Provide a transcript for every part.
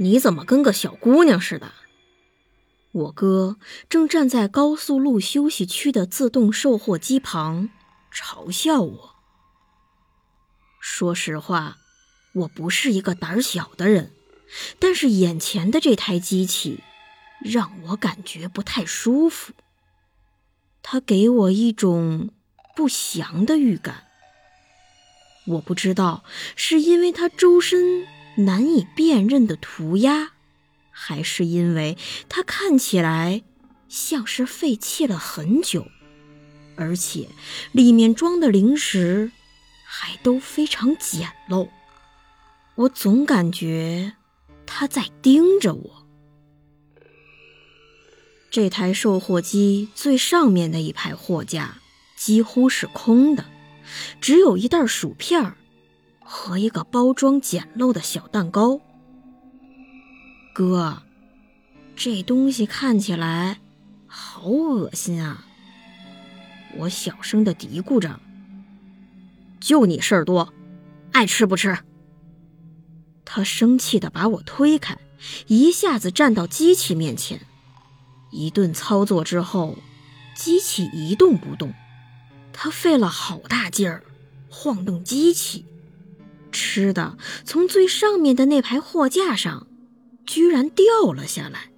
你怎么跟个小姑娘似的？我哥正站在高速路休息区的自动售货机旁，嘲笑我。说实话，我不是一个胆小的人，但是眼前的这台机器让我感觉不太舒服。它给我一种不祥的预感。我不知道是因为它周身……难以辨认的涂鸦，还是因为它看起来像是废弃了很久，而且里面装的零食还都非常简陋。我总感觉他在盯着我。这台售货机最上面的一排货架几乎是空的，只有一袋薯片儿。和一个包装简陋的小蛋糕，哥，这东西看起来好恶心啊！我小声的嘀咕着。就你事儿多，爱吃不吃？他生气的把我推开，一下子站到机器面前，一顿操作之后，机器一动不动。他费了好大劲儿，晃动机器。吃的从最上面的那排货架上，居然掉了下来！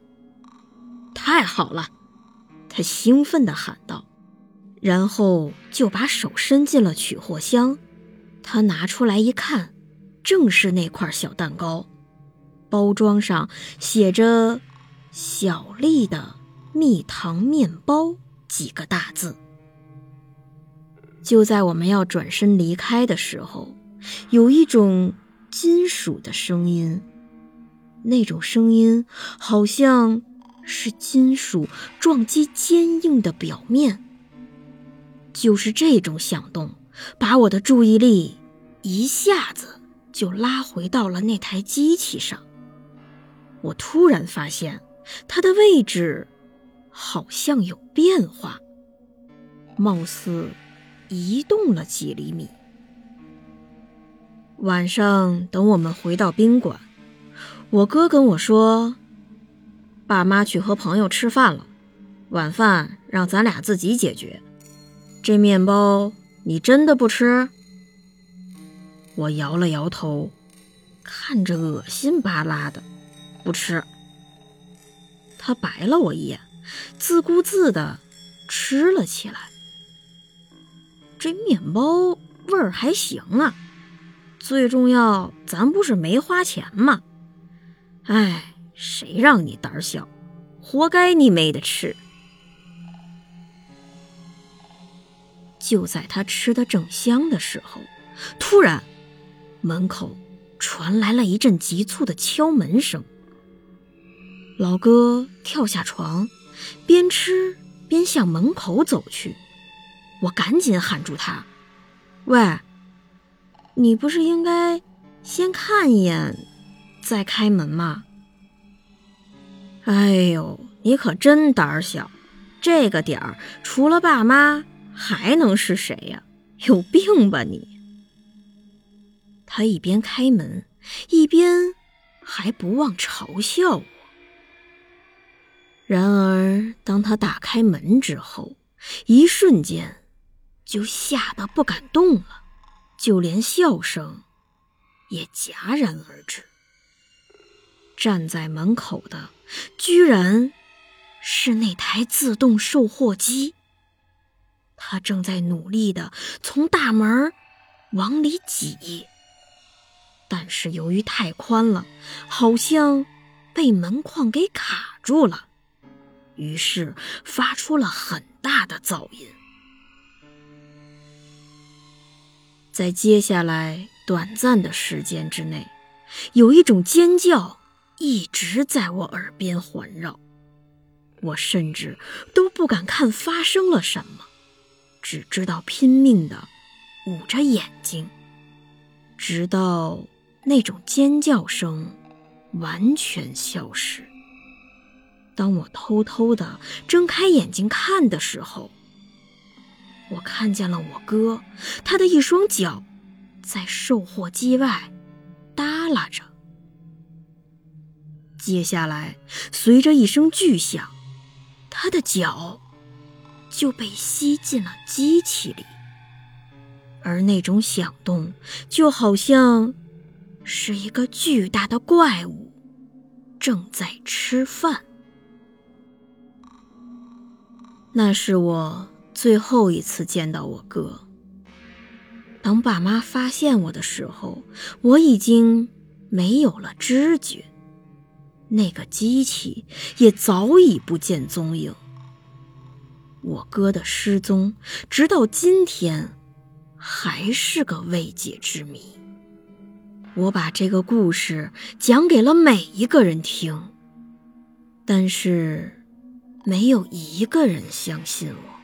太好了，他兴奋地喊道，然后就把手伸进了取货箱。他拿出来一看，正是那块小蛋糕，包装上写着“小丽的蜜糖面包”几个大字。就在我们要转身离开的时候。有一种金属的声音，那种声音好像是金属撞击坚硬的表面。就是这种响动，把我的注意力一下子就拉回到了那台机器上。我突然发现，它的位置好像有变化，貌似移动了几厘米。晚上等我们回到宾馆，我哥跟我说，爸妈去和朋友吃饭了，晚饭让咱俩自己解决。这面包你真的不吃？我摇了摇头，看着恶心巴拉的，不吃。他白了我一眼，自顾自的吃了起来。这面包味儿还行啊。最重要，咱不是没花钱吗？哎，谁让你胆小，活该你没得吃。就在他吃的正香的时候，突然门口传来了一阵急促的敲门声。老哥跳下床，边吃边向门口走去。我赶紧喊住他：“喂！”你不是应该先看一眼再开门吗？哎呦，你可真胆小！这个点儿除了爸妈还能是谁呀？有病吧你！他一边开门，一边还不忘嘲笑我。然而，当他打开门之后，一瞬间就吓得不敢动了。就连笑声也戛然而止。站在门口的，居然是那台自动售货机。他正在努力的从大门往里挤，但是由于太宽了，好像被门框给卡住了，于是发出了很大的噪音。在接下来短暂的时间之内，有一种尖叫一直在我耳边环绕。我甚至都不敢看发生了什么，只知道拼命的捂着眼睛，直到那种尖叫声完全消失。当我偷偷的睁开眼睛看的时候，我看见了我哥，他的一双脚在售货机外耷拉着。接下来，随着一声巨响，他的脚就被吸进了机器里，而那种响动就好像是一个巨大的怪物正在吃饭。那是我最后一次见到我哥。当爸妈发现我的时候，我已经没有了知觉，那个机器也早已不见踪影。我哥的失踪，直到今天还是个未解之谜。我把这个故事讲给了每一个人听，但是。没有一个人相信我。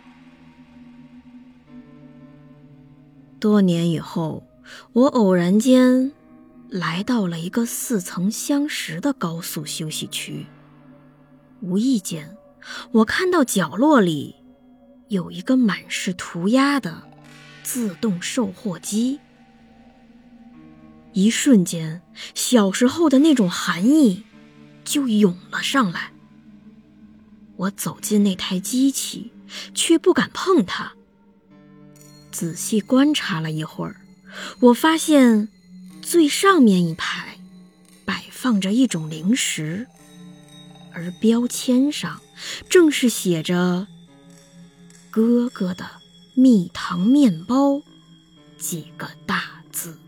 多年以后，我偶然间来到了一个似曾相识的高速休息区。无意间，我看到角落里有一个满是涂鸦的自动售货机。一瞬间，小时候的那种寒意就涌了上来。我走进那台机器，却不敢碰它。仔细观察了一会儿，我发现最上面一排摆放着一种零食，而标签上正是写着“哥哥的蜜糖面包”几个大字。